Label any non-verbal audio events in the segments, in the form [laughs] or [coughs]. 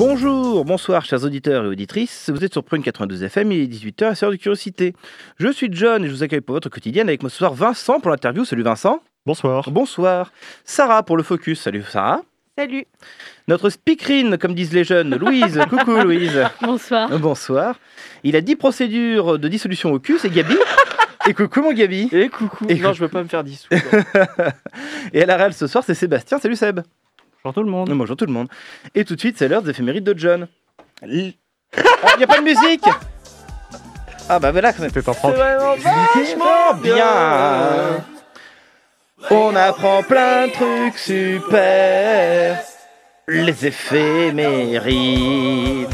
Bonjour, bonsoir chers auditeurs et auditrices, vous êtes sur Prune 92 FM, il est 18h, c'est l'heure de curiosité. Je suis John et je vous accueille pour votre quotidienne avec moi ce soir Vincent pour l'interview. Salut Vincent. Bonsoir. Bonsoir. Sarah pour le focus. Salut Sarah. Salut. Notre speakerine, comme disent les jeunes, Louise. [laughs] Coucou Louise. Bonsoir. Bonsoir. Il a 10 procédures de dissolution au cul, c'est Gabi. [laughs] Et coucou mon Gabi. Et coucou. Et non, je veux pas me faire dissoudre. [laughs] Et à la réelle ce soir, c'est Sébastien. Salut Seb. Bonjour tout le monde. Bonjour tout le monde. Et tout de suite, c'est l'heure des éphémérides de John. Il n'y a pas de musique Ah bah voilà, quand même. Fais pas prendre. vraiment vachement bien. On apprend plein de trucs super. Les éphémérides.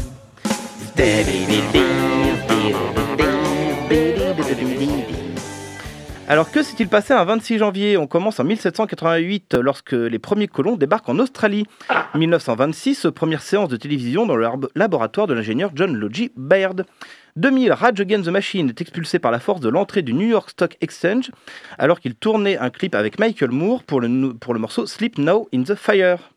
Alors que s'est-il passé un 26 janvier? On commence en 1788 lorsque les premiers colons débarquent en Australie. 1926, première séance de télévision dans le lab- laboratoire de l'ingénieur John Logie Baird. 2000, Rage Against the Machine est expulsé par la force de l'entrée du New York Stock Exchange alors qu'il tournait un clip avec Michael Moore pour le morceau Sleep Now in the Fire. «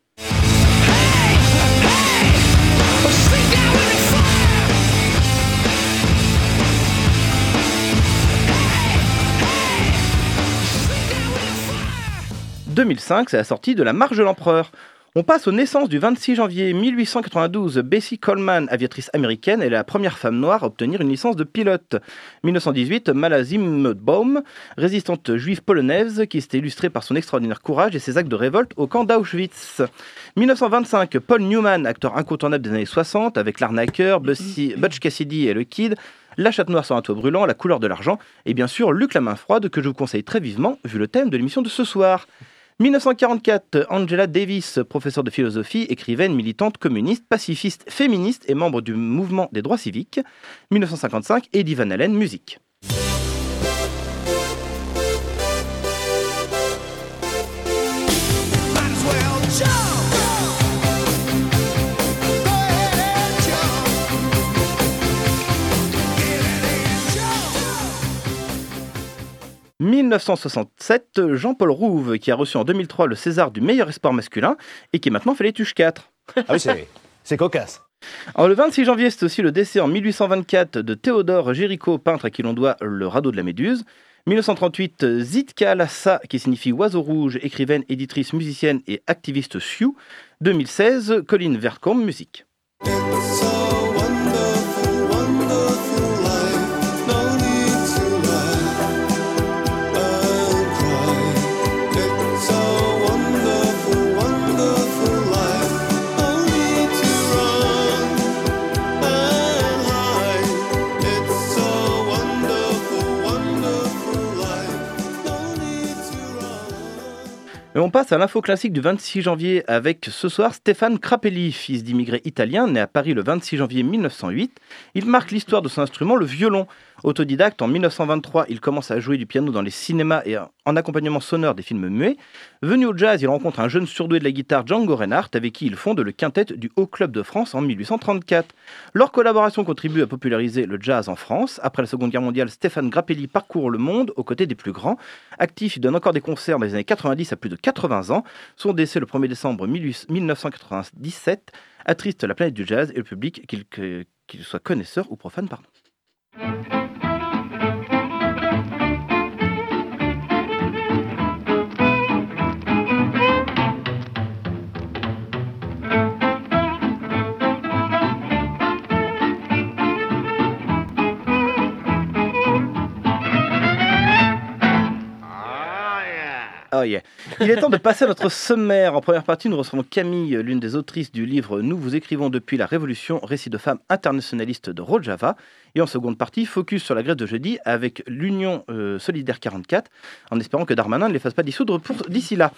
2005, c'est la sortie de La Marge de l'Empereur. On passe aux naissances du 26 janvier 1892. Bessie Coleman, aviatrice américaine, est la première femme noire à obtenir une licence de pilote. 1918, Malazim Baum, résistante juive polonaise qui s'était illustrée par son extraordinaire courage et ses actes de révolte au camp d'Auschwitz. 1925, Paul Newman, acteur incontournable des années 60, avec l'arnaqueur, Bussy- Butch Cassidy et le Kid, La chatte noire sur un toit brûlant, La couleur de l'argent, et bien sûr Luc la main froide que je vous conseille très vivement vu le thème de l'émission de ce soir. 1944, Angela Davis, professeure de philosophie, écrivaine, militante, communiste, pacifiste, féministe et membre du mouvement des droits civiques. 1955, Eddie Van Halen, musique. 1967, Jean-Paul Rouve, qui a reçu en 2003 le César du meilleur espoir masculin et qui maintenant fait les Tuches 4. Ah oui, c'est, c'est cocasse. Alors, le 26 janvier, c'est aussi le décès en 1824 de Théodore Géricault, peintre à qui l'on doit le radeau de la Méduse. 1938, Zitka Lassa, qui signifie oiseau rouge, écrivaine, éditrice, musicienne et activiste Sioux. 2016, Colline Vercombe, musique. On passe à l'info classique du 26 janvier avec ce soir Stéphane Crapelli, fils d'immigrés italiens, né à Paris le 26 janvier 1908. Il marque l'histoire de son instrument, le violon. Autodidacte, en 1923, il commence à jouer du piano dans les cinémas et en accompagnement sonore des films muets. Venu au jazz, il rencontre un jeune surdoué de la guitare, Django Reinhardt, avec qui il fonde le quintet du Haut Club de France en 1834. Leur collaboration contribue à populariser le jazz en France. Après la Seconde Guerre mondiale, Stéphane Grappelli parcourt le monde aux côtés des plus grands. Actif, il donne encore des concerts dans les années 90 à plus de 80 ans. Son décès le 1er décembre 18- 1997 attriste la planète du jazz et le public, qu'il soit connaisseur ou profane. Oh yeah. Il est temps de passer à notre sommaire. En première partie, nous recevons Camille, l'une des autrices du livre Nous vous écrivons depuis la Révolution, récit de femmes internationalistes de Rojava. Et en seconde partie, focus sur la grève de jeudi avec l'Union euh, Solidaire 44, en espérant que Darmanin ne les fasse pas dissoudre pour d'ici là.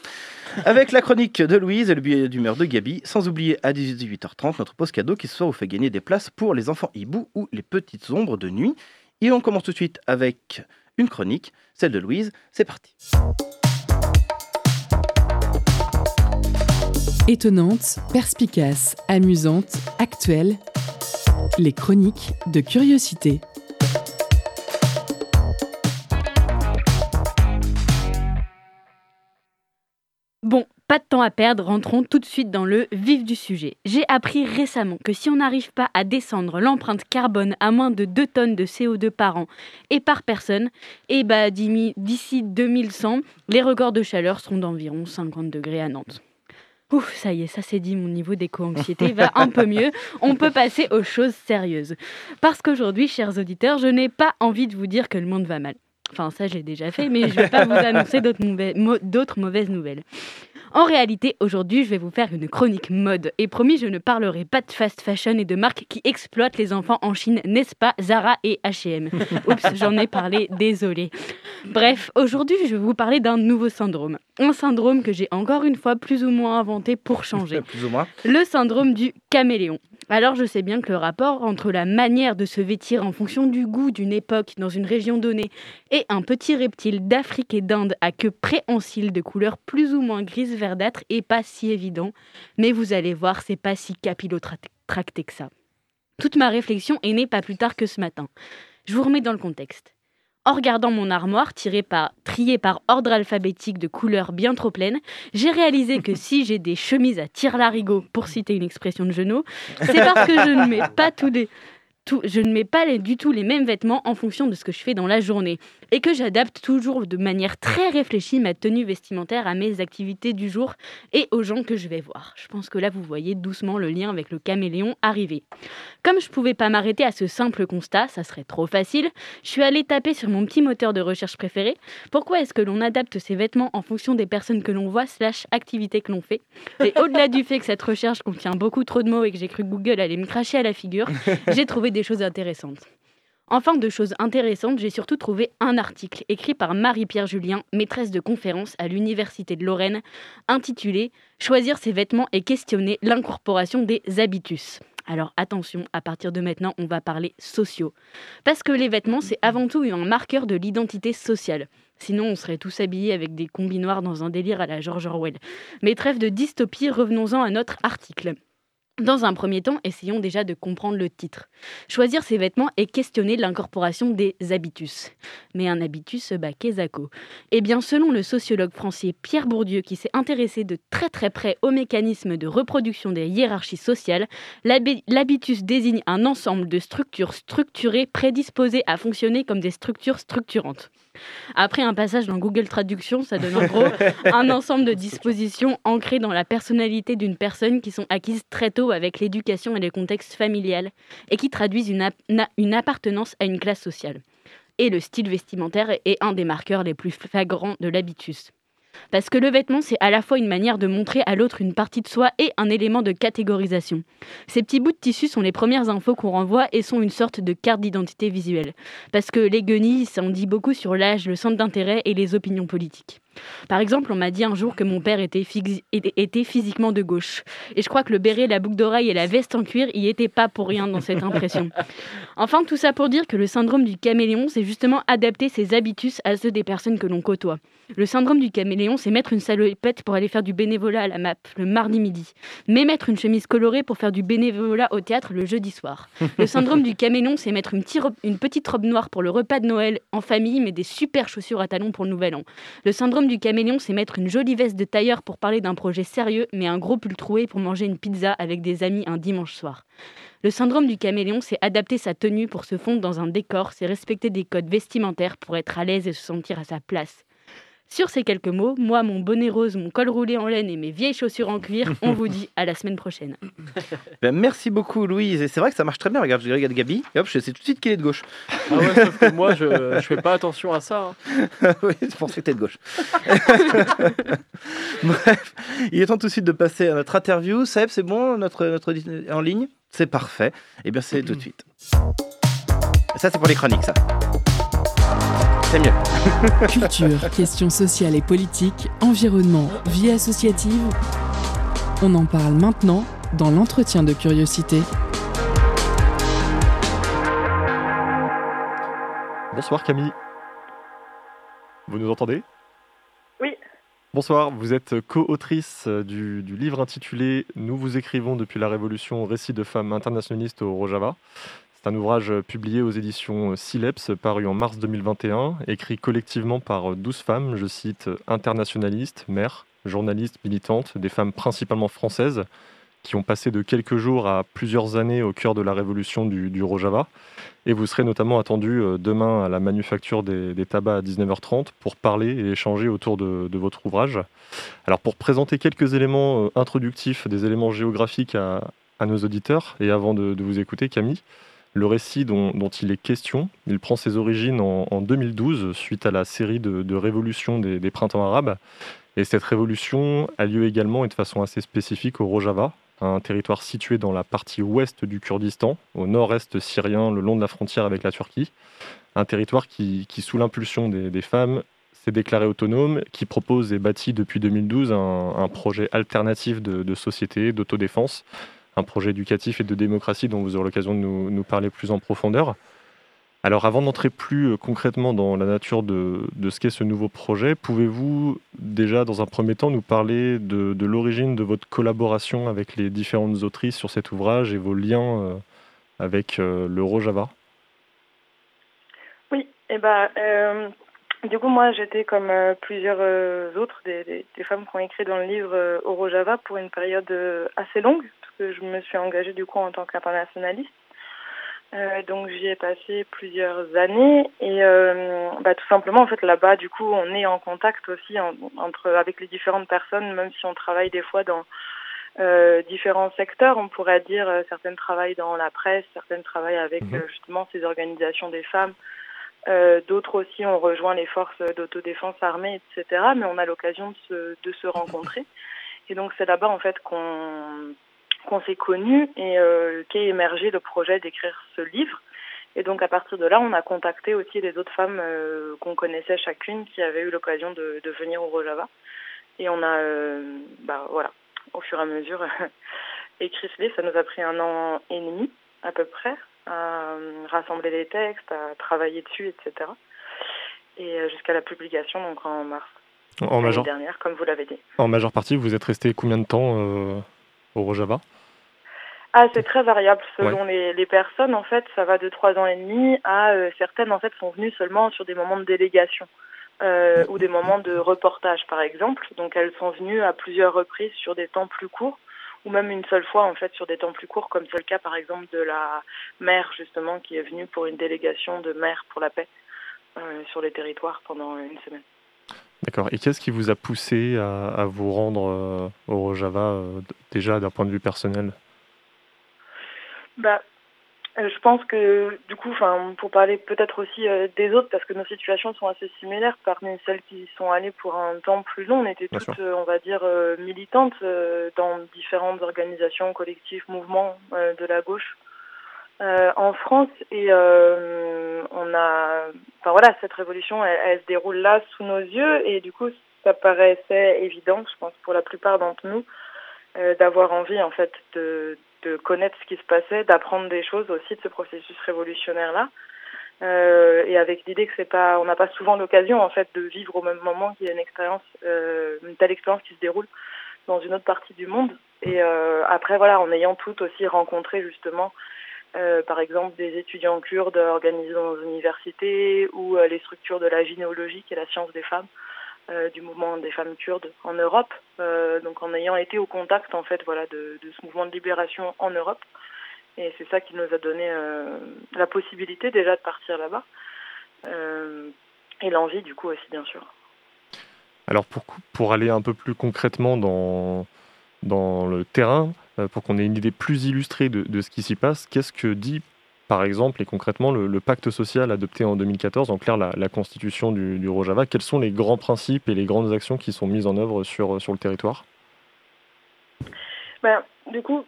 Avec la chronique de Louise et le billet d'humeur de Gabi, sans oublier à 18h30 notre pause cadeau qui ce soir vous fait gagner des places pour les enfants hiboux ou les petites ombres de nuit. Et on commence tout de suite avec une chronique, celle de Louise. C'est parti. Étonnante, perspicace, amusante, actuelle. Les chroniques de curiosité. Bon, pas de temps à perdre, rentrons tout de suite dans le vif du sujet. J'ai appris récemment que si on n'arrive pas à descendre l'empreinte carbone à moins de 2 tonnes de CO2 par an et par personne, et bah d'ici 2100, les records de chaleur seront d'environ 50 degrés à Nantes. Ouf, ça y est, ça c'est dit, mon niveau d'éco-anxiété va un peu mieux. On peut passer aux choses sérieuses. Parce qu'aujourd'hui, chers auditeurs, je n'ai pas envie de vous dire que le monde va mal. Enfin, ça, je l'ai déjà fait, mais je ne vais pas vous annoncer d'autres mauvaises nouvelles. En réalité, aujourd'hui, je vais vous faire une chronique mode. Et promis, je ne parlerai pas de fast fashion et de marques qui exploitent les enfants en Chine, n'est-ce pas, Zara et H&M [laughs] Oups, j'en ai parlé, désolé. Bref, aujourd'hui, je vais vous parler d'un nouveau syndrome. Un syndrome que j'ai encore une fois plus ou moins inventé pour changer [laughs] Plus ou moins. le syndrome du caméléon. Alors je sais bien que le rapport entre la manière de se vêtir en fonction du goût d'une époque dans une région donnée et un petit reptile d'Afrique et d'Inde à queue préhensile de couleur plus ou moins grise verdâtre est pas si évident, mais vous allez voir, c'est pas si capillotracté que ça. Toute ma réflexion est née pas plus tard que ce matin. Je vous remets dans le contexte. En regardant mon armoire, tirée par, triée par ordre alphabétique de couleurs bien trop pleines, j'ai réalisé que si j'ai des chemises à tire-larigot, pour citer une expression de Genot, c'est parce que je ne mets pas je ne mets pas du tout les mêmes vêtements en fonction de ce que je fais dans la journée et que j'adapte toujours de manière très réfléchie ma tenue vestimentaire à mes activités du jour et aux gens que je vais voir. Je pense que là, vous voyez doucement le lien avec le caméléon arriver. Comme je pouvais pas m'arrêter à ce simple constat, ça serait trop facile, je suis allée taper sur mon petit moteur de recherche préféré. Pourquoi est-ce que l'on adapte ses vêtements en fonction des personnes que l'on voit slash activités que l'on fait? Et au-delà du fait que cette recherche contient beaucoup trop de mots et que j'ai cru que Google allait me cracher à la figure, [laughs] j'ai trouvé des choses intéressantes. Enfin, de choses intéressantes, j'ai surtout trouvé un article écrit par Marie-Pierre Julien, maîtresse de conférence à l'Université de Lorraine, intitulé Choisir ses vêtements et questionner l'incorporation des habitus. Alors attention, à partir de maintenant, on va parler sociaux. Parce que les vêtements, c'est avant tout un marqueur de l'identité sociale. Sinon, on serait tous habillés avec des combis noirs dans un délire à la George Orwell. Mais trêve de dystopie, revenons-en à notre article. Dans un premier temps, essayons déjà de comprendre le titre. Choisir ses vêtements et questionner l'incorporation des habitus. Mais un habitus, bah, qu'est-ce Eh bien, selon le sociologue français Pierre Bourdieu, qui s'est intéressé de très très près aux mécanismes de reproduction des hiérarchies sociales, l'habi- l'habitus désigne un ensemble de structures structurées prédisposées à fonctionner comme des structures structurantes. Après un passage dans Google Traduction, ça donne en gros [laughs] un ensemble de dispositions ancrées dans la personnalité d'une personne qui sont acquises très tôt avec l'éducation et le contexte familial et qui traduisent une, ap- na- une appartenance à une classe sociale. Et le style vestimentaire est un des marqueurs les plus flagrants de l'habitus. Parce que le vêtement, c'est à la fois une manière de montrer à l'autre une partie de soi et un élément de catégorisation. Ces petits bouts de tissu sont les premières infos qu'on renvoie et sont une sorte de carte d'identité visuelle. Parce que les guenilles, ça en dit beaucoup sur l'âge, le centre d'intérêt et les opinions politiques. Par exemple, on m'a dit un jour que mon père était, physiquement de gauche. Et je crois que le béret, la boucle d'oreille et la veste en cuir y étaient pas pour rien dans cette impression. [laughs] Enfin, tout ça pour dire que le syndrome du caméléon, c'est justement adapter ses habitus à ceux des personnes que l'on côtoie. Le syndrome du caméléon, c'est mettre une salopette pour aller faire du bénévolat à la MAP le mardi midi, mais mettre une chemise colorée pour faire du bénévolat au théâtre le jeudi soir. Le syndrome du caméléon, c'est mettre une, petite robe noire pour le repas de Noël en famille, mais des super chaussures à talons pour le nouvel an. Le syndrome du caméléon, c'est mettre une jolie veste de tailleur pour parler d'un projet sérieux, mais un gros pull troué pour manger une pizza avec des amis un dimanche soir. Le syndrome du caméléon, c'est adapter sa tenue pour se fondre dans un décor, c'est respecter des codes vestimentaires pour être à l'aise et se sentir à sa place. Sur ces quelques mots, moi, mon bonnet rose, mon col roulé en laine et mes vieilles chaussures en cuir, on vous dit à la semaine prochaine. [laughs] Ben, merci beaucoup, Louise. Et c'est vrai que ça marche très bien. Regarde, je regarde Gabi. Et hop, je sais tout de suite qu'il est de gauche. Ah ouais, sauf que moi, je, je fais pas attention à ça. hein. [laughs] oui, je pensais que t'es de gauche. [laughs] Bref, il est temps tout de suite de passer à notre interview. Seb, c'est bon, notre, notre en ligne? C'est parfait. Eh bien, c'est tout de suite. Ça, c'est pour les chroniques, ça. C'est mieux. Culture, [laughs] questions sociales et politiques, environnement, vie associative. On en parle maintenant dans l'entretien de curiosité. Bonsoir Camille. Vous nous entendez? Oui. Bonsoir, vous êtes co-autrice euh, du, du livre intitulé Nous vous écrivons depuis la Révolution, récit de femmes internationalistes au Rojava. C'est un ouvrage euh, publié aux éditions Sileps, paru en mars 2021, écrit collectivement par euh, 12 femmes, je cite, internationalistes, mères, journalistes, militantes, des femmes principalement françaises, qui ont passé de quelques jours à plusieurs années au cœur de la révolution du, du Rojava. Et vous serez notamment attendu euh, demain à la manufacture des, tabacs à 19h30 pour parler et échanger autour de, votre ouvrage. Alors pour présenter quelques éléments euh, introductifs, des éléments géographiques à, nos auditeurs, et avant de vous écouter Camille, le récit dont, il est question, il prend ses origines en, en 2012 suite à la série de, révolutions des, printemps arabes. Et cette révolution a lieu également et de façon assez spécifique au Rojava, un territoire situé dans la partie ouest du Kurdistan, au nord-est syrien, le long de la frontière avec la Turquie. Un territoire qui, sous l'impulsion des, femmes, s'est déclaré autonome, qui propose et bâtit depuis 2012 un, un projet alternatif de société, d'autodéfense, un projet éducatif et de démocratie dont vous aurez l'occasion de nous, parler plus en profondeur. Alors avant d'entrer plus euh, concrètement dans la nature de, ce qu'est ce nouveau projet, pouvez-vous déjà dans un premier temps nous parler de, l'origine de votre collaboration avec les différentes autrices sur cet ouvrage et vos liens euh, avec euh, le Rojava Oui, et ben, euh, du coup, moi, j'étais comme plusieurs autres des, des, femmes qui ont écrit dans le livre euh, au Rojava pour une période assez longue, que je me suis engagée du coup en tant qu'internationaliste. Euh, donc j'y ai passé plusieurs années et euh, bah, tout simplement en fait là-bas du coup on est en contact aussi en- entre avec les différentes personnes même si on travaille des fois dans euh, différents secteurs on pourrait dire certaines travaillent dans la presse certaines travaillent avec Mhm. justement ces organisations des femmes d'autres aussi ont rejoint les forces d'autodéfense armée etc mais on a l'occasion de se, de se rencontrer et donc c'est là-bas en fait qu'on qu'on s'est connus et euh, qu'est émergé le projet d'écrire ce livre. Et donc à partir de là, on a contacté aussi les autres femmes euh, qu'on connaissait chacune qui avaient eu l'occasion de, de venir au Rojava. Et on a, euh, bah voilà, au fur et à mesure [laughs] écrit ce livre. Ça nous a pris un an et demi à peu près à rassembler les textes, à travailler dessus, etc. Et jusqu'à la publication donc en mars en majeure, dernière, comme vous l'avez dit. en majeure partie, vous êtes resté combien de temps au Rojava Ah, c'est très variable selon les, les personnes. En fait, ça va de trois ans et demi à euh, certaines en fait sont venues seulement sur des moments de délégation euh, ou des moments de reportage, par exemple. Donc, elles sont venues à plusieurs reprises sur des temps plus courts ou même une seule fois en fait sur des temps plus courts, comme c'est le cas par exemple de la mère justement qui est venue pour une délégation de mères pour la paix euh, sur les territoires pendant une semaine. D'accord. Et qu'est-ce qui vous a poussé à, à vous rendre euh, au Rojava euh, déjà d'un point de vue personnel? Bah, euh, je pense que du coup, pour parler peut-être aussi des autres, parce que nos situations sont assez similaires. Parmi celles qui sont allées pour un temps plus long, on était Bien toutes, on va dire, militantes dans différentes organisations, collectifs, mouvements de la gauche euh, en France. Et euh, on a, enfin voilà, cette révolution, elle, elle se déroule là sous nos yeux, et du coup, ça paraissait évident, je pense, pour la plupart d'entre nous, euh, d'avoir envie en fait de de connaître ce qui se passait, d'apprendre des choses aussi de ce processus révolutionnaire-là. Euh, et avec l'idée que c'est pas, on n'a pas souvent l'occasion en fait de vivre au même moment qu'il y a une expérience, euh, une telle expérience qui se déroule dans une autre partie du monde. Et euh, après voilà, en ayant toutes aussi rencontré justement, euh, par exemple des étudiants kurdes organisés dans nos universités ou euh, les structures de la gynéologie qui est la science des femmes euh, du mouvement des femmes kurdes en Europe. Donc en ayant été au contact en fait voilà de, de ce mouvement de libération en Europe. Et c'est ça qui nous a donné la possibilité déjà de partir là-bas. Et l'envie du coup aussi bien sûr. Alors pour, pour aller un peu plus concrètement dans, dans le terrain, pour qu'on ait une idée plus illustrée de, ce qui s'y passe, qu'est-ce que dit par exemple et concrètement le, pacte social adopté en 2014, en clair la, constitution du, Rojava? Quels sont les grands principes et les grandes actions qui sont mises en œuvre sur, sur le territoire? Ben, du coup,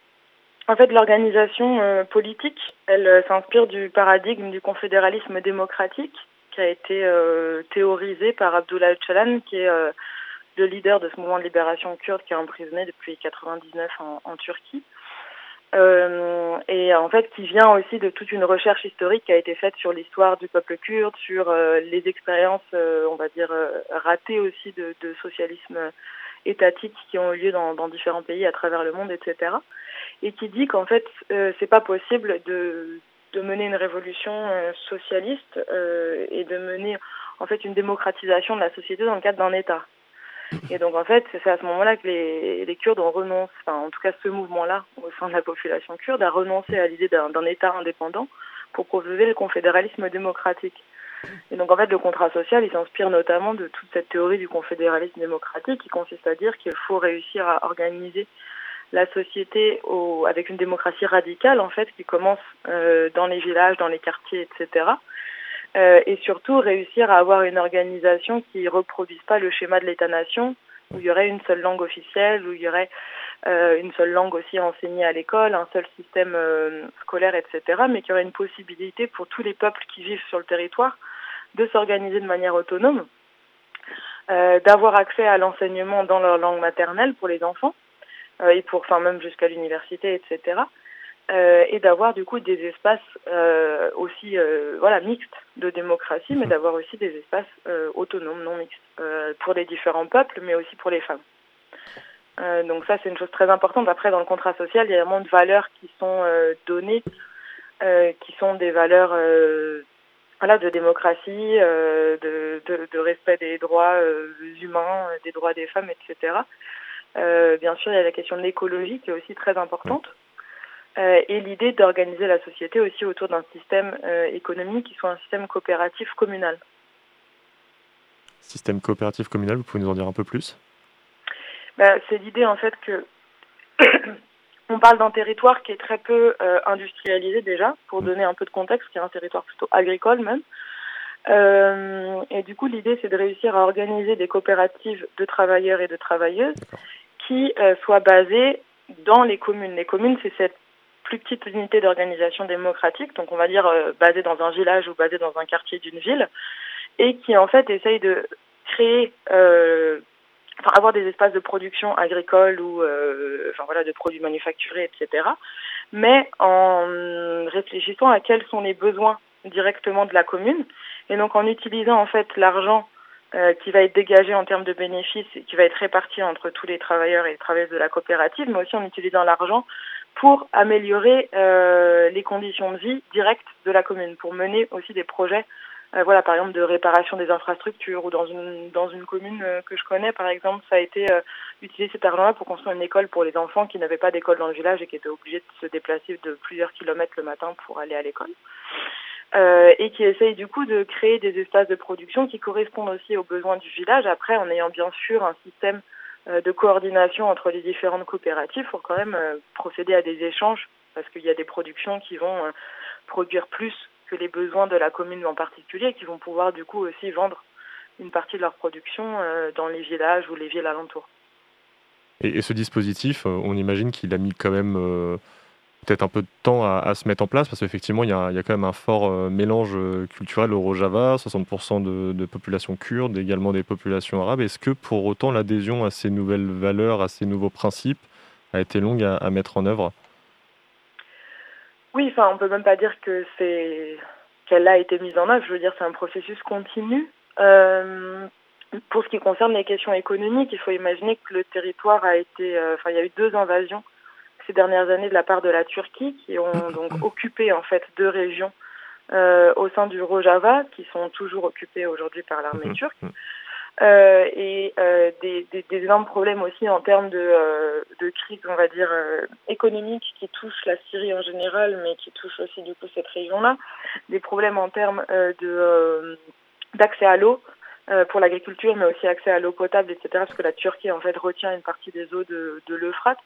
en fait, l'organisation euh, politique, elle euh, s'inspire du paradigme du confédéralisme démocratique qui a été euh, théorisé par Abdullah Öcalan, qui est euh, le leader de ce mouvement de libération kurde qui est emprisonné depuis 99 en, Turquie. Euh, et en fait, qui vient aussi de toute une recherche historique qui a été faite sur l'histoire du peuple kurde, sur euh, les expériences, euh, on va dire, ratées aussi de, socialisme étatique qui ont eu lieu dans, différents pays à travers le monde, etc. Et qui dit qu'en fait, c'est pas possible de, de mener une révolution socialiste et de mener en fait une démocratisation de la société dans le cadre d'un État. Et donc en fait, c'est à ce moment-là que les, Kurdes ont renoncé, enfin en tout cas ce mouvement-là au sein de la population kurde a renoncé à l'idée d'un d'un État indépendant pour proposer le confédéralisme démocratique. Et donc en fait, le contrat social, il s'inspire notamment de toute cette théorie du confédéralisme démocratique qui consiste à dire qu'il faut réussir à organiser la société au, avec une démocratie radicale en fait qui commence euh, dans les villages, dans les quartiers, etc. Euh, et surtout réussir à avoir une organisation qui reproduise pas le schéma de l'État-nation où il y aurait une seule langue officielle, où il y aurait euh, une seule langue aussi enseignée à l'école, un seul système euh, scolaire, etc. Mais qu'il y aurait une possibilité pour tous les peuples qui vivent sur le territoire de s'organiser de manière autonome, d'avoir accès à l'enseignement dans leur langue maternelle pour les enfants, et pour, enfin même jusqu'à l'université, etc. Euh, et d'avoir du coup des espaces euh, aussi, euh, voilà, mixtes de démocratie, mais d'avoir aussi des espaces autonomes, non mixtes, pour les différents peuples, mais aussi pour les femmes. Donc ça, c'est une chose très importante. Après, dans le contrat social, il y a vraiment de valeurs qui sont données, qui sont des valeurs voilà, de démocratie, de, de, de respect des droits humains, des droits des femmes, etc. Bien sûr, il y a la question de l'écologie qui est aussi très importante. Euh, et l'idée d'organiser la société aussi autour d'un système euh, économique qui soit un système coopératif communal. Système coopératif communal, vous pouvez nous en dire un peu plus? Bah, c'est l'idée en fait que [coughs] on parle d'un territoire qui est très peu euh, industrialisé déjà, pour donner un peu de contexte, qui est un territoire plutôt agricole même. Euh, et du coup, l'idée, c'est de réussir à organiser des coopératives de travailleurs et de travailleuses qui euh, soient basées dans les communes. Les communes, c'est cette plus petite unité d'organisation démocratique, donc on va dire euh, basée dans un village ou basée dans un quartier d'une ville, et qui en fait essaye de créer euh, enfin avoir des espaces de production agricole ou euh, enfin voilà de produits manufacturés etc mais en réfléchissant à quels sont les besoins directement de la commune et donc en utilisant en fait l'argent euh, qui va être dégagé en termes de bénéfices et qui va être réparti entre tous les travailleurs et les travailleuses de la coopérative mais aussi en utilisant l'argent pour améliorer euh, les conditions de vie directes de la commune pour mener aussi des projets euh, voilà, par exemple de réparation des infrastructures ou dans une dans une commune euh, que je connais, par exemple, ça a été euh, utiliser cet argent-là pour construire une école pour les enfants qui n'avaient pas d'école dans le village et qui étaient obligés de se déplacer de plusieurs kilomètres le matin pour aller à l'école. Euh, et qui essaye du coup de créer des espaces de production qui correspondent aussi aux besoins du village, après en ayant bien sûr un système de coordination entre les différentes coopératives pour quand même euh, procéder à des échanges, parce qu'il y a des productions qui vont euh, produire plus que les besoins de la commune en particulier, qui vont pouvoir du coup aussi vendre une partie de leur production euh, dans les villages ou les villes alentours. Et, ce dispositif, euh, on imagine qu'il a mis quand même euh, peut-être un peu de temps à, se mettre en place, parce qu'effectivement, il y a, quand même un fort euh, mélange euh, culturel au Rojava, 60% de, de population kurde, également des populations arabes. Est-ce que pour autant l'adhésion à ces nouvelles valeurs, à ces nouveaux principes, a été longue à, mettre en œuvre? Oui, enfin, on peut même pas dire que c'est qu'elle a été mise en œuvre. Je veux dire, c'est un processus continu. Euh, pour ce qui concerne les questions économiques, il faut imaginer que le territoire a été, il y a eu deux invasions ces dernières années de la part de la Turquie qui ont donc occupé en fait deux régions euh, au sein du Rojava qui sont toujours occupées aujourd'hui par l'armée turque. Euh, et euh, des, des, des énormes problèmes aussi en termes de, de crise, on va dire, économique qui touchent la Syrie en général, mais qui touchent aussi du coup cette région-là. Des problèmes en termes de d'accès à l'eau, pour l'agriculture, mais aussi accès à l'eau potable, etc. Parce que la Turquie en fait retient une partie des eaux de, de l'Euphrate.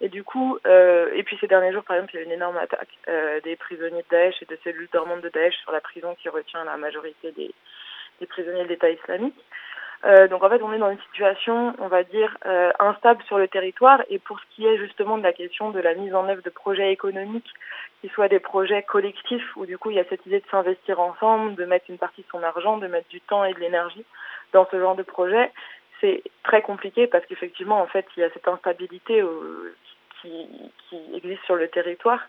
Et du coup, euh, et puis ces derniers jours, par exemple, il y a eu une énorme attaque euh, des prisonniers de Daesh et de cellules dormantes de Daesh sur la prison qui retient la majorité des, des prisonniers de l'État islamique. Euh, donc en fait, on est dans une situation, on va dire, euh, instable sur le territoire. Et pour ce qui est justement de la question de la mise en œuvre de projets économiques, qui soient des projets collectifs, où du coup il y a cette idée de s'investir ensemble, de mettre une partie de son argent, de mettre du temps et de l'énergie dans ce genre de projet, c'est très compliqué parce qu'effectivement, en fait, il y a cette instabilité euh, qui, qui existe sur le territoire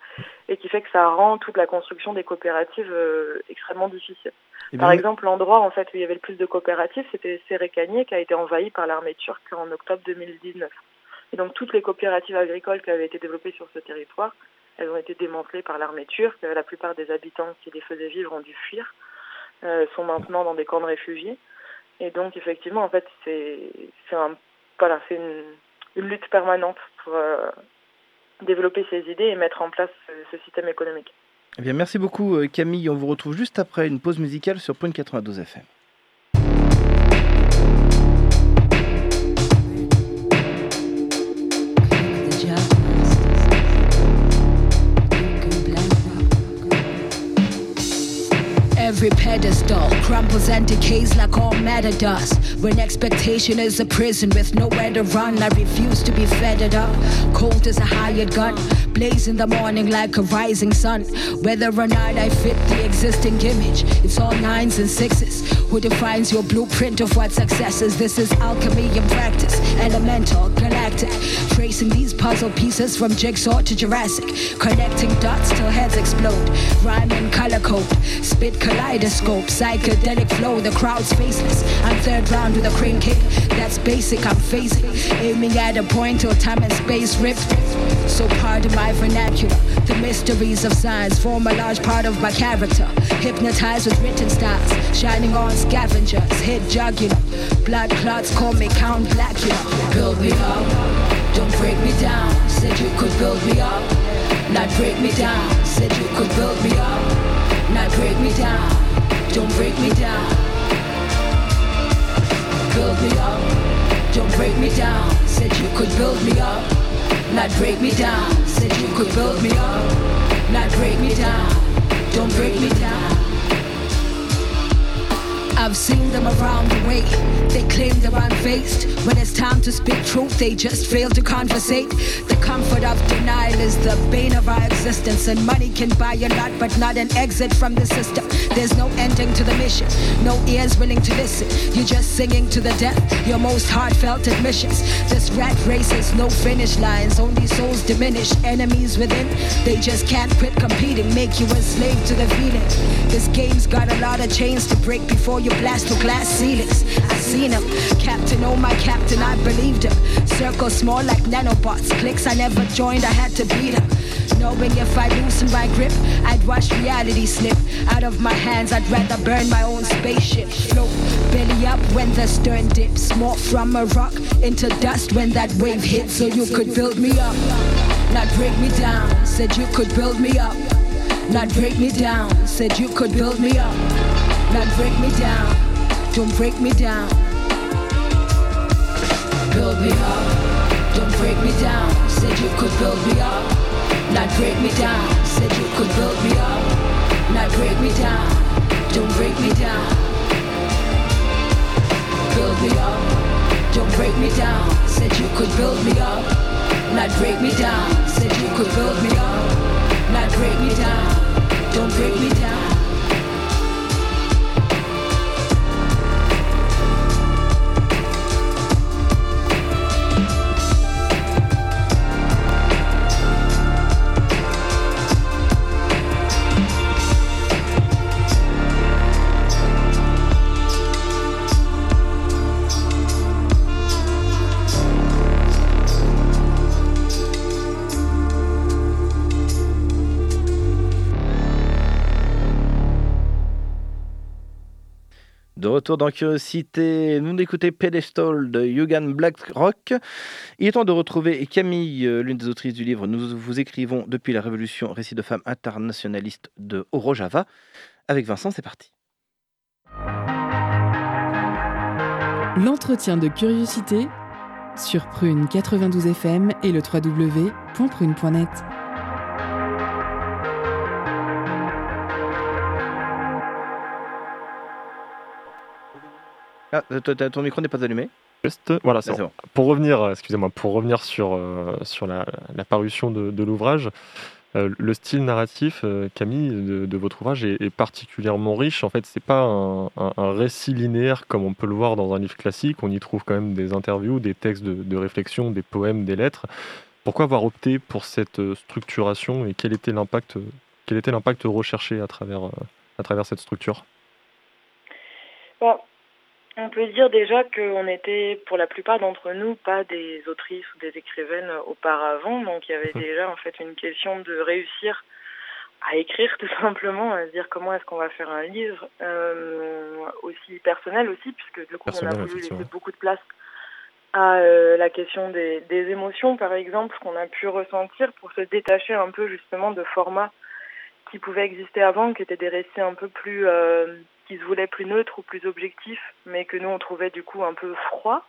et qui fait que ça rend toute la construction des coopératives euh, extrêmement difficile. Par bien, exemple, l'endroit en fait où il y avait le plus de coopératives, c'était Sérécanier qui a été envahi par l'armée turque en octobre 2019. Et donc toutes les coopératives agricoles qui avaient été développées sur ce territoire, elles ont été démantelées par l'armée turque. La plupart des habitants qui les faisaient vivre ont dû fuir, euh, sont maintenant dans des camps de réfugiés. Et donc effectivement, en fait, c'est un voilà, une, une lutte permanente pour euh, développer ces idées et mettre en place ce, système économique. eh bien, merci beaucoup euh, Camille. On vous retrouve juste après une pause musicale sur Point 92 FM. Every pedestal crumbles and decays like all matter does. When expectation is a prison with nowhere to run, I refuse to be fettered up. Cold as a hired gun, blaze in the morning like a rising sun. Whether or not I fit the existing image, it's all nines and sixes. Who defines your blueprint of what success is? This is alchemy in practice, elemental, galactic. Tracing these puzzle pieces from jigsaw to Jurassic, connecting dots till heads explode. Rhyme and color code, spit kaleidoscope, psychedelic flow. The crowd's faceless. I'm third round with a crane kick. That's basic. I'm facing, aiming at a point till time and space rip. So pardon my vernacular. The mysteries of science form a large part of my character. Hypnotized with written styles, shining on scavengers, hit jugular. Blood clots call me Count Blackula. Build me up, don't break me down. Said you could build me up, not break me down. Said you could build me up, not break me down. Don't break me down. Build me up, don't break me down. Said you could build me up, not break me down. Said you could build me up, not break me down. Don't break me down. I've seen them around the way. They claim they're unfazed. When it's time to speak truth, they just fail to conversate. The comfort of denial is the bane of our existence. And money can buy a lot, but not an exit from the system. There's no ending to the mission, no ears willing to listen. You're just singing to the death, your most heartfelt admissions. This rat race has no finish lines, only souls diminish. Enemies within, they just can't quit competing, make you a slave to the feeling. This game's got a lot of chains to break before you blast through glass ceilings. I seen him, Captain, oh my captain, I believed him. Circles small like nanobots, clicks I never joined, I had to beat him. Knowing if I loosen my grip, I'd watch reality slip out of my hands. I'd rather burn my own spaceship. Float belly up when the stern dips. More from a rock into dust when that wave hits. So you could build me up, not break me down. Said you could build me up, not break me down. Said you could build me up, not break me down. Don't break me down. Build me up, don't break me down. Said you could build me up not break me down. Said you could build me up, not break me down. Don't break me down. Build me up, don't break me down. Said you could build me up, not break me down. Said you could build me up, not break me down. Don't break me down. Dans Curiosité, nous écoutez Pedestal de Yugan Blackrock. Il est temps de retrouver Camille, euh, l'une des autrices du livre Nous vous écrivons depuis la Révolution, récit de femmes internationalistes de Orojava. Avec Vincent, c'est parti. L'entretien de curiosité sur Prune 92 FM et le www.prune.net. Ah, ton micro n'est pas allumé. Juste, voilà, c'est Ah, bon. bon. Pour revenir, euh, excusez-moi, pour revenir sur, euh, sur la, la parution de, de l'ouvrage, euh, le style narratif, euh, Camille, de, de votre ouvrage est, est particulièrement riche. En fait, c'est pas un, un- un récit linéaire comme on peut le voir dans un livre classique. On y trouve quand même des interviews, des textes de, de réflexion, des poèmes, des lettres. Pourquoi avoir opté pour cette structuration et quel était l'impact, quel était l'impact recherché à travers, à travers cette structure? Bon, on peut dire déjà qu'on était, pour la plupart d'entre nous, pas des autrices ou des écrivaines auparavant. Donc il y avait Mhm. déjà en fait une question de réussir à écrire [laughs] tout simplement, à se dire comment est-ce qu'on va faire un livre euh, aussi personnel aussi, puisque du coup on a voulu laisser beaucoup de place à euh, la question des, des émotions, par exemple, qu'on a pu ressentir pour se détacher un peu justement de formats qui pouvaient exister avant, qui étaient des récits un peu plus, euh, qui se voulaient plus neutres ou plus objectifs, mais que nous on trouvait du coup un peu froid.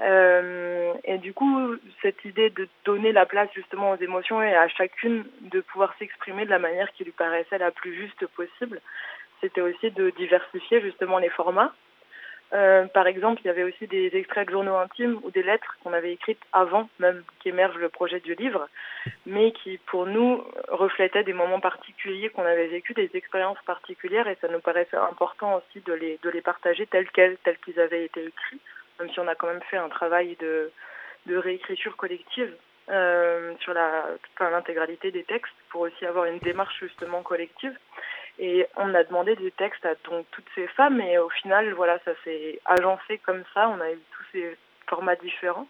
Euh, et du coup, cette idée de donner la place justement aux émotions et à chacune de pouvoir s'exprimer de la manière qui lui paraissait la plus juste possible, c'était aussi de diversifier justement les formats. Euh, par exemple, il y avait aussi des extraits de journaux intimes ou des lettres qu'on avait écrites avant même qu'émerge le projet du livre, mais qui pour nous reflétaient des moments particuliers qu'on avait vécu, des expériences particulières, et ça nous paraissait important aussi de les, de les partager tels quels, tels qu'ils avaient été écrits, même si on a quand même fait un travail de, de réécriture collective euh, sur la enfin, l'intégralité des textes pour aussi avoir une démarche justement collective. Et on a demandé des textes à donc toutes ces femmes et au final, voilà, ça s'est agencé comme ça. On a eu tous ces formats différents.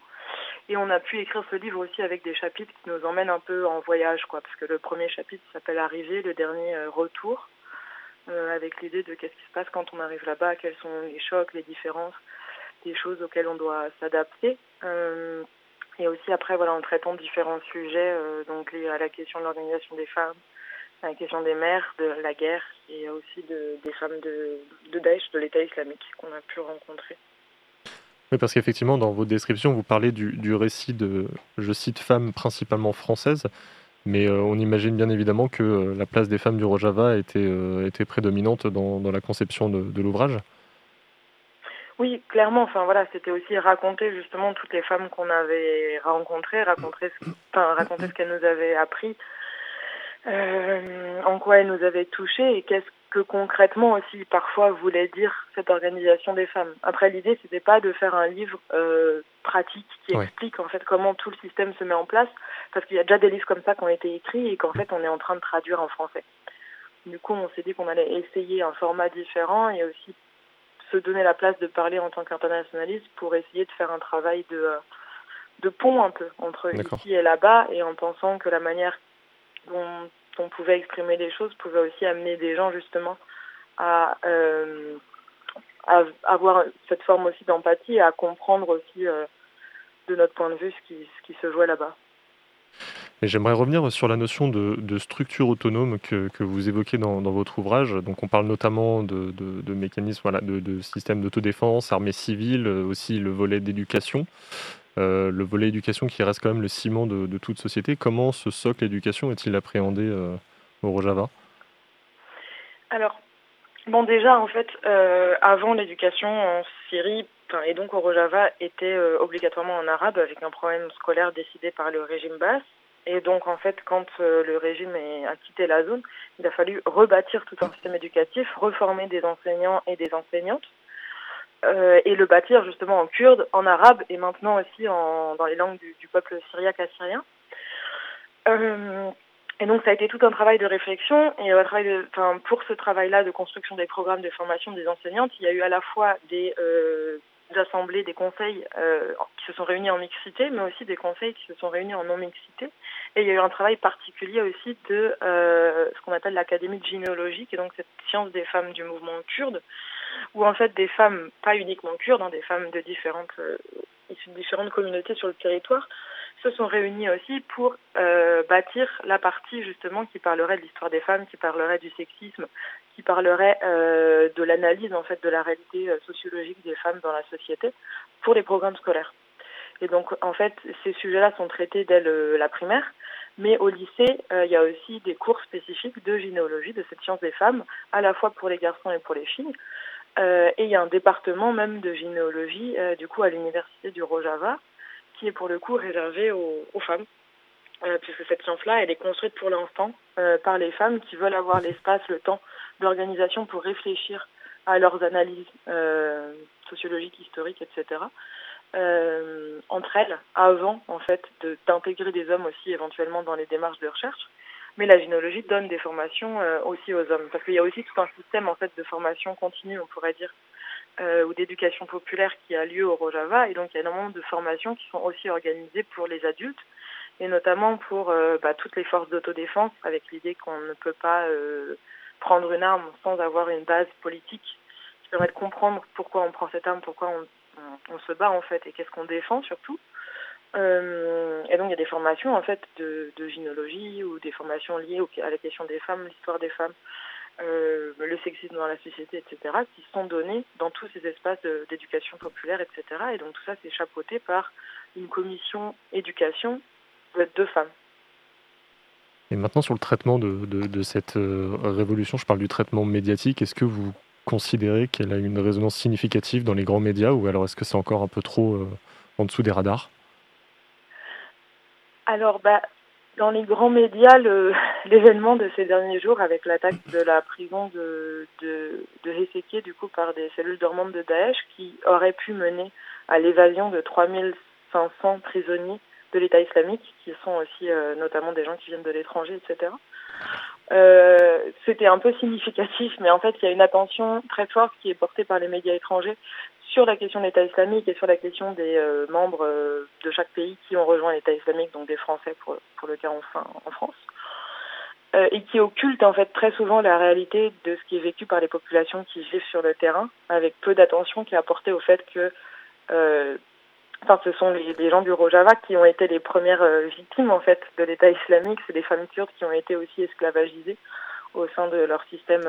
Et on a pu écrire ce livre aussi avec des chapitres qui nous emmènent un peu en voyage, quoi, parce que le premier chapitre s'appelle Arrivée, le dernier euh, Retour, euh, avec l'idée de qu'est-ce qui se passe quand on arrive là-bas, quels sont les chocs, les différences, des choses auxquelles on doit s'adapter. Euh, et aussi après, voilà, en traitant différents sujets, donc liés à la question de l'organisation des femmes, la question des mères, de la guerre, et aussi de, des femmes de, de Daesh, de l'État islamique, qu'on a pu rencontrer. Oui, parce qu'effectivement, dans votre description, vous parlez du, du récit de, je cite, femmes principalement françaises, mais euh, on imagine bien évidemment que euh, la place des femmes du Rojava était, euh, était prédominante dans, dans la conception de, de l'ouvrage. Oui, clairement. Enfin voilà, c'était aussi raconter justement toutes les femmes qu'on avait rencontrées, raconter, ce- enfin, raconter ce qu'elles nous avaient appris, en quoi elles nous avaient touchées et qu'est-ce que concrètement aussi parfois voulait dire cette organisation des femmes. Après, l'idée c'était pas de faire un livre euh, pratique qui Ouais. explique en fait comment tout le système se met en place, parce qu'il y a déjà des livres comme ça qui ont été écrits et qu'en fait on est en train de traduire en français. Du coup, on s'est dit qu'on allait essayer un format différent et aussi se donner la place de parler en tant qu'internationaliste pour essayer de faire un travail de, euh, de pont un peu entre ici et là-bas et en pensant que la manière dont on pouvait exprimer les choses pouvait aussi amener des gens justement à, euh, à avoir cette forme aussi d'empathie et à comprendre aussi euh, de notre point de vue ce qui, se jouait là-bas. J'aimerais revenir sur la notion de, structure autonome que, vous évoquez dans, votre ouvrage. Donc on parle notamment de, de, de mécanismes, de systèmes d'autodéfense, armée civile, euh, aussi le volet d'éducation. Euh, le volet éducation qui reste quand même le ciment de, toute société. Comment ce socle éducation est-il appréhendé euh, au Rojava? Alors, bon, déjà, en fait, euh, avant l'éducation en Syrie, et donc au Rojava, était obligatoirement en arabe avec un programme scolaire décidé par le régime basse. Et donc, en fait, quand le régime a quitté la zone, il a fallu rebâtir tout un système éducatif, reformer des enseignants et des enseignantes, euh, et le bâtir justement en kurde, en arabe et maintenant aussi en, dans les langues du, du peuple syriaque assyrien. Euh, et donc ça a été tout un travail de réflexion et un travail de, enfin, pour ce travail-là de construction des programmes de formation des enseignantes, il y a eu à la fois des, euh, assemblées, des conseils euh, qui se sont réunis en mixité, mais aussi des conseils qui se sont réunis en non-mixité. Et il y a eu un travail particulier aussi de euh, ce qu'on appelle l'académie de généalogie, qui est donc cette science des femmes du mouvement kurde, où en fait des femmes, pas uniquement kurdes, hein, des femmes de différentes, euh, issues de différentes communautés sur le territoire, se sont réunis aussi pour euh, bâtir la partie justement qui parlerait de l'histoire des femmes, qui parlerait du sexisme, qui parlerait euh, de l'analyse en fait de la réalité sociologique des femmes dans la société pour les programmes scolaires. Et donc en fait ces sujets-là sont traités dès le- la primaire, mais au lycée il y a aussi des cours spécifiques de gynéologie, de cette science des femmes, à la fois pour les garçons et pour les filles. Euh, et il y a un département même de gynéologie euh, du coup à l'université du Rojava qui est pour le coup réservé aux, femmes, euh, puisque cette science-là, elle est construite pour l'instant par les femmes qui veulent avoir l'espace, le temps, l'organisation pour réfléchir à leurs analyses sociologiques, historiques, etc. entre elles, avant en fait d'intégrer des hommes aussi éventuellement dans les démarches de recherche. Mais la gynéologie donne des formations euh, aussi aux hommes, parce qu'il y a aussi tout un système en fait de formation continue, on pourrait dire, euh, ou d'éducation populaire qui a lieu au Rojava. Et donc, il y a énormément de formations qui sont aussi organisées pour les adultes, et notamment pour euh, bah, toutes les forces d'autodéfense, avec l'idée qu'on ne peut pas prendre une arme sans avoir une base politique qui permet de comprendre pourquoi on prend cette arme, pourquoi on, on, on se bat en fait, et qu'est-ce qu'on défend surtout. Euh, et donc, il y a des formations en fait de, de ou des formations liées au- à la question des femmes, l'histoire des femmes euh, le sexisme dans la société, etc., qui sont donnés dans tous ces espaces d'éducation populaire, etc. Et donc tout ça, c'est chapeauté par une commission éducation de femmes. Et maintenant, sur le traitement de, cette euh, révolution, je parle du traitement médiatique, est-ce que vous considérez qu'elle a une résonance significative dans les grands médias ou alors est-ce que c'est encore un peu trop en dessous des radars? Alors, bah, dans les grands médias, [laughs] l'événement de ces derniers jours avec l'attaque de la prison de, de, de du coup, par des cellules dormantes de Daesh, qui aurait pu mener à l'évasion de 3500 prisonniers de l'État islamique, qui sont aussi euh, notamment des gens qui viennent de l'étranger, etc. Euh, C'était un peu significatif, mais en fait, il y a une attention très forte qui est portée par les médias étrangers sur la question de l'État islamique et sur la question des euh, membres euh, de chaque pays qui ont rejoint l'État islamique, donc des Français pour, pour le cas enfin en France, euh, et qui occulte en fait très souvent la réalité de ce qui est vécu par les populations qui vivent sur le terrain, avec peu d'attention qui est apportée au fait que Enfin, ce sont les, gens du Rojava qui ont été les premières victimes en fait de l'État islamique. C'est des femmes kurdes qui ont été aussi esclavagisées au sein de leur système,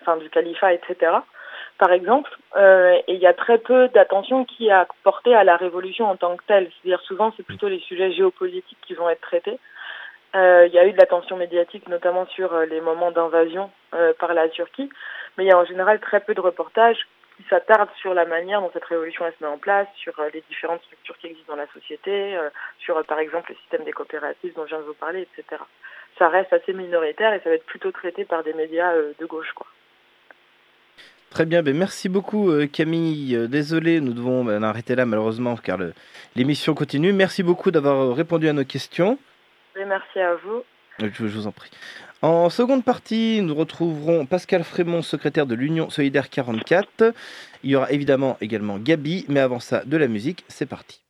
enfin du califat, etc. Par exemple, euh, et il y a très peu d'attention qui est apportée à la révolution en tant que telle. C'est-à-dire souvent c'est plutôt les sujets géopolitiques qui vont être traités. Euh, il y a eu de l'attention médiatique, notamment sur euh, les moments d'invasion euh, par la Turquie, mais il y a en général très peu de reportages qui s'attardent sur la manière dont cette révolution se met en place, sur les différentes structures qui existent dans la société, sur par exemple le système des coopératives dont je viens de vous parler, etc. Ça reste assez minoritaire et ça va être plutôt traité par des médias de gauche, quoi. Très bien, ben merci beaucoup euh, Camille. Euh, Désolé, nous devons ben, arrêter là malheureusement car l'émission continue. Merci beaucoup d'avoir euh, répondu à nos questions. Et merci à vous. Je, je vous en prie. En seconde partie, nous retrouverons Pascal Frémont, secrétaire de l'Union Solidaire 44. Il y aura évidemment également Gabi, mais avant ça, de la musique. C'est parti.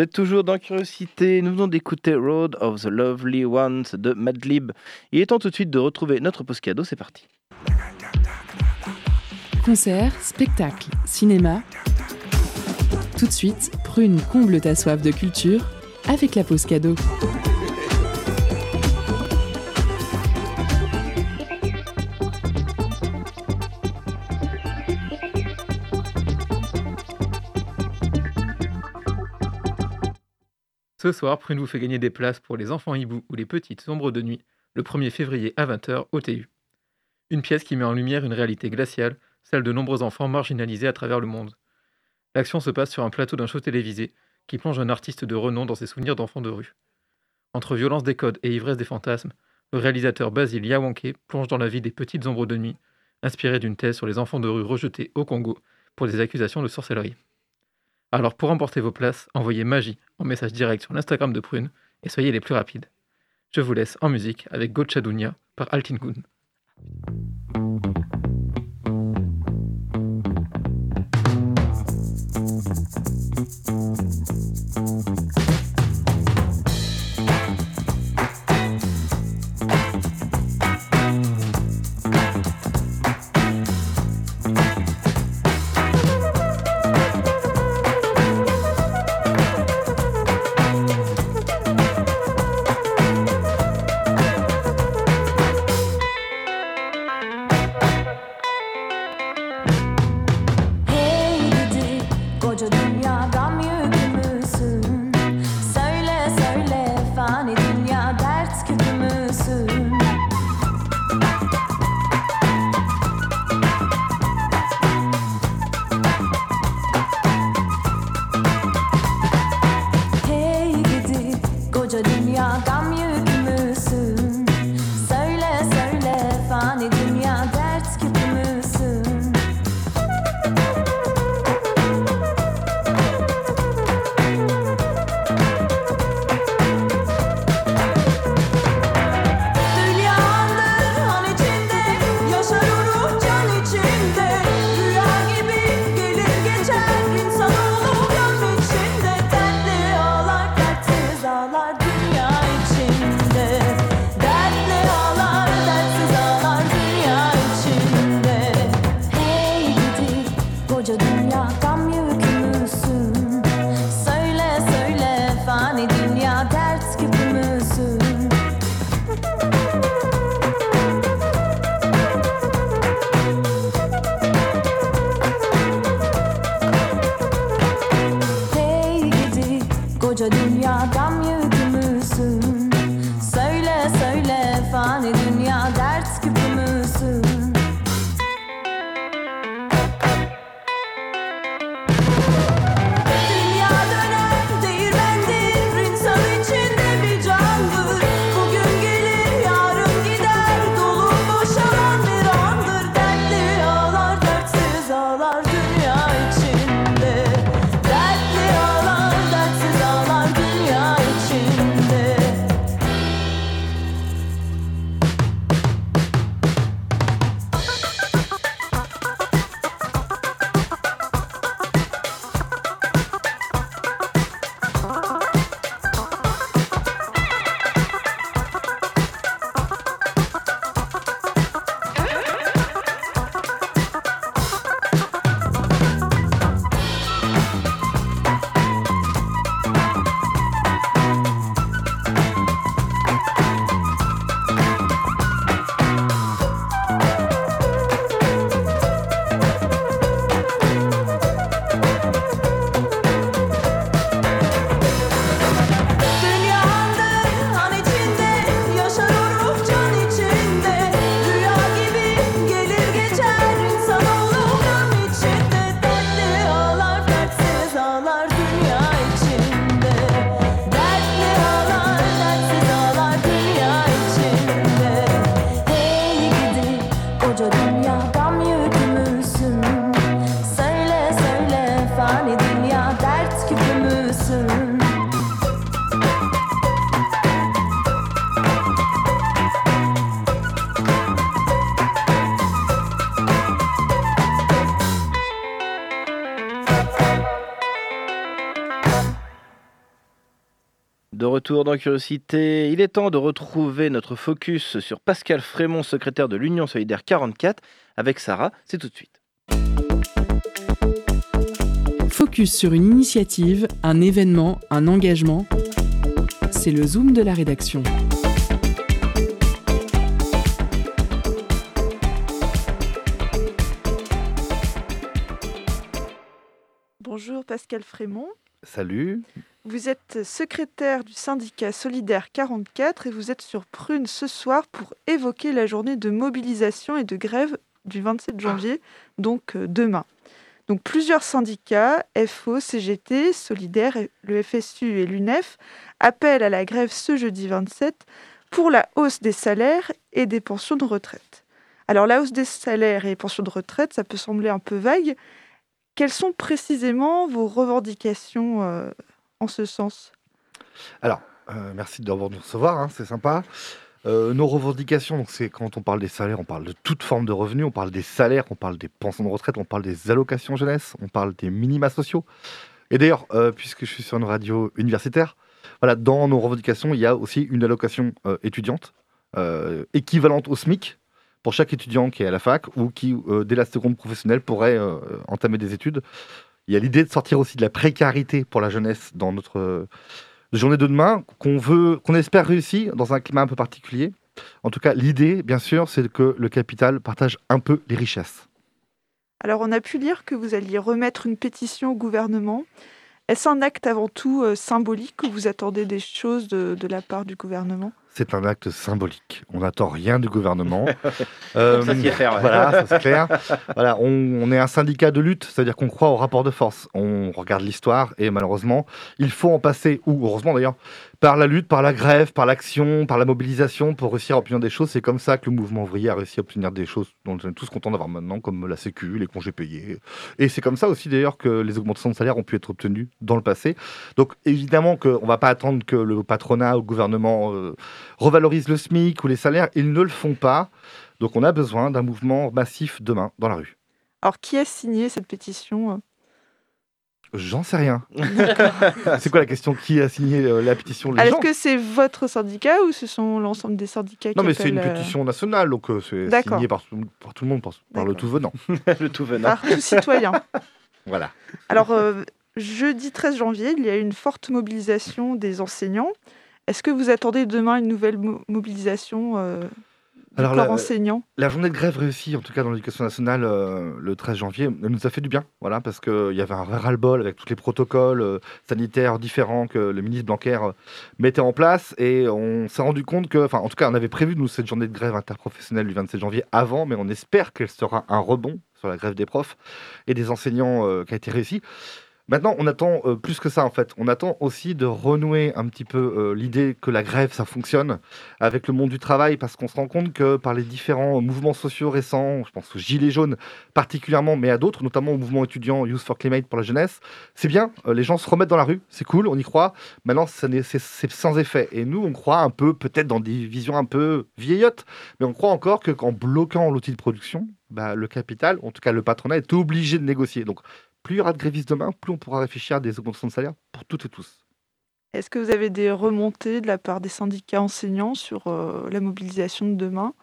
Vous êtes toujours dans Curiosité. Nous venons d'écouter Road of the Lovely Ones de Madlib. Il est temps tout de suite de retrouver notre post cadeau. C'est parti. Concerts, spectacles, cinéma. Tout de suite, Prune comble ta soif de culture avec la pause cadeau. Ce soir, Prune vous fait gagner des places pour les enfants hiboux ou les petites ombres de nuit le 1er février à 20h au TU. Une pièce qui met en lumière une réalité glaciale, celle de nombreux enfants marginalisés à travers le monde. L'action se passe sur un plateau d'un show télévisé qui plonge un artiste de renom dans ses souvenirs d'enfants de rue. Entre violence des codes et ivresse des fantasmes, le réalisateur Basil Yawanke plonge dans la vie des petites ombres de nuit, inspiré d'une thèse sur les enfants de rue rejetés au Congo pour des accusations de sorcellerie. Alors pour emporter vos places, envoyez magie en message direct sur l'Instagram de Prune et soyez les plus rapides. Je vous laisse en musique avec Gochadunia par Altingun. Retour dans Curiosité, il est temps de retrouver notre focus sur Pascal Frémont, secrétaire de l'Union Solidaire 44. Avec Sarah, c'est tout de suite. Focus sur une initiative, un événement, un engagement. C'est le zoom de la rédaction. Bonjour Pascal Frémont. Salut. Vous êtes secrétaire du syndicat Solidaire 44 et vous êtes sur Prune ce soir pour évoquer la journée de mobilisation et de grève du 27 janvier, donc euh, demain. Donc plusieurs syndicats, FO, CGT, Solidaire, le FSU et l'UNEF, appellent à la grève ce jeudi 27 pour la hausse des salaires et des pensions de retraite. Alors la hausse des salaires et pensions de retraite, ça peut sembler un peu vague. Quelles sont précisément vos revendications euh, en ce sens Alors, euh, merci de nous recevoir, hein, c'est sympa. Euh, nos revendications, c'est quand on parle des salaires, on parle de toute forme de revenus, on parle des salaires, on parle des pensions de retraite, on parle des allocations jeunesse, on parle des minima sociaux. Et d'ailleurs, euh, puisque je suis sur une radio universitaire, voilà, dans nos revendications, il y a aussi une allocation étudiante équivalente au SMIC pour chaque étudiant qui est à la fac ou qui, dès la seconde professionnelle, pourrait entamer des études. Il y a l'idée de sortir aussi de la précarité pour la jeunesse dans notre euh, journée de demain, qu'on veut, qu'on espère réussir dans un climat un peu particulier. En tout cas, l'idée, bien sûr, c'est que le capital partage un peu les richesses. Alors on a pu lire que vous alliez remettre une pétition au gouvernement. Est-ce un acte avant tout euh, symbolique ou vous attendez des choses de la part du gouvernement? C'est un acte symbolique. On n'attend rien du gouvernement. Ça s'y est faire, ouais. Voilà, ça, c'est [laughs] clair. Voilà, on, on est un syndicat de lutte, c'est-à-dire qu'on croit au rapport de force. On regarde l'histoire et malheureusement, il faut en passer, ou heureusement d'ailleurs, par la lutte, par la grève, par l'action, par la mobilisation pour réussir à obtenir des choses. C'est comme ça que le mouvement ouvrier a réussi à obtenir des choses dont on est tous contents d'avoir maintenant, comme la Sécu, les congés payés. Et c'est comme ça aussi d'ailleurs que les augmentations de salaire ont pu être obtenues dans le passé. Donc évidemment qu'on ne va pas attendre que le patronat ou le gouvernement euh, revalorise le SMIC ou les salaires. Ils ne le font pas. Donc on a besoin d'un mouvement massif demain dans la rue. Alors qui a signé cette pétition euh J'en sais rien. [laughs] c'est quoi la question? Qui a signé euh, la pétition gens Est-ce que c'est votre syndicat ou ce sont l'ensemble des syndicats Non, qui mais c'est une euh, pétition nationale, donc euh, c'est signé par, tout- par tout le monde, par, par le tout venant. [laughs] le tout venant. Par tout citoyen. [laughs] Voilà. Alors, euh, jeudi 13 janvier, il y a eu une forte mobilisation des enseignants. Est-ce que vous attendez demain une nouvelle mo- mobilisation euh, Alors, corps la- enseignant La journée de grève réussie, en tout cas dans l'éducation nationale, euh, le 13 janvier, elle nous a fait du bien, voilà, parce qu'il y avait un vrai ras-le-bol avec tous les protocoles euh, sanitaires différents que le ministre Blanquer euh, mettait en place, et on s'est rendu compte que, enfin, en tout cas, on avait prévu nous cette journée de grève interprofessionnelle du 27 janvier avant, mais on espère qu'elle sera un rebond sur la grève des profs et des enseignants qui a été réussie. Maintenant, on attend euh, plus que ça en fait. On attend aussi de renouer un petit peu euh, l'idée que la grève, ça fonctionne avec le monde du travail, parce qu'on se rend compte que par les différents mouvements sociaux récents, je pense aux Gilets jaunes particulièrement, mais à d'autres, notamment au mouvement étudiant Youth for Climate pour la jeunesse, c'est bien, euh, les gens se remettent dans la rue, c'est cool, on y croit. Maintenant, c'est sans effet. Et nous, on croit un peu, peut-être dans des visions un peu vieillottes, mais on croit encore que qu'en bloquant l'outil de production, bah, le capital, en tout cas le patronat, est obligé de négocier. Donc, plus il y aura de grévistes demain, plus on pourra réfléchir à des augmentations de salaire pour toutes et tous. Est-ce que vous avez des remontées de la part des syndicats enseignants sur euh, la mobilisation de demain?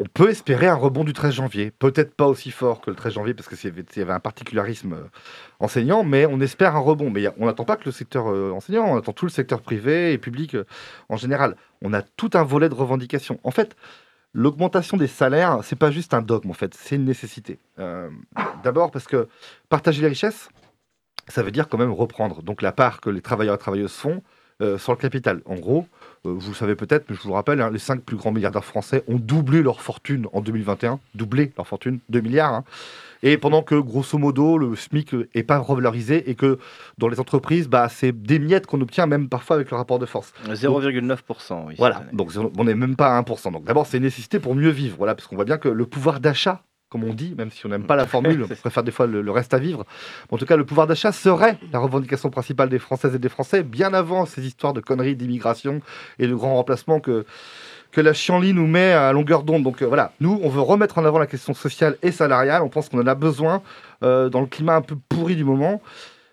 On peut espérer un rebond du 13 janvier. Peut-être pas aussi fort que le 13 janvier, parce qu'il y avait un particularisme euh, enseignant, mais on espère un rebond. Mais on n'attend pas que le secteur euh, enseignant, on attend tout le secteur privé et public en général. On a tout un volet de revendication. En fait, l'augmentation des salaires, c'est pas juste un dogme, en fait, c'est une nécessité. Euh, D'abord parce que partager les richesses, ça veut dire quand même reprendre. Donc la part que les travailleurs et travailleuses font euh, sur le capital. En gros, euh, vous le savez peut-être, mais je vous le rappelle, hein, les cinq plus grands milliardaires français ont doublé leur fortune en 2021, doublé leur fortune, 2 milliards. hein. Et pendant que, grosso modo, le SMIC n'est pas revalorisé et que dans les entreprises, bah, c'est des miettes qu'on obtient même parfois avec le rapport de force. 0,9%. Oui, Voilà, donc on n'est même pas à 1%. Donc d'abord, c'est une nécessité pour mieux vivre, voilà, parce qu'on voit bien que le pouvoir d'achat, comme on dit, même si on n'aime [laughs] pas la formule, on préfère des fois le, le reste à vivre, en tout cas, le pouvoir d'achat serait la revendication principale des Françaises et des Français, bien avant ces histoires de conneries d'immigration et de grands remplacements que, que la chienlit nous met à longueur d'onde. Donc euh, voilà, nous, on veut remettre en avant la question sociale et salariale, on pense qu'on en a besoin euh, dans le climat un peu pourri du moment.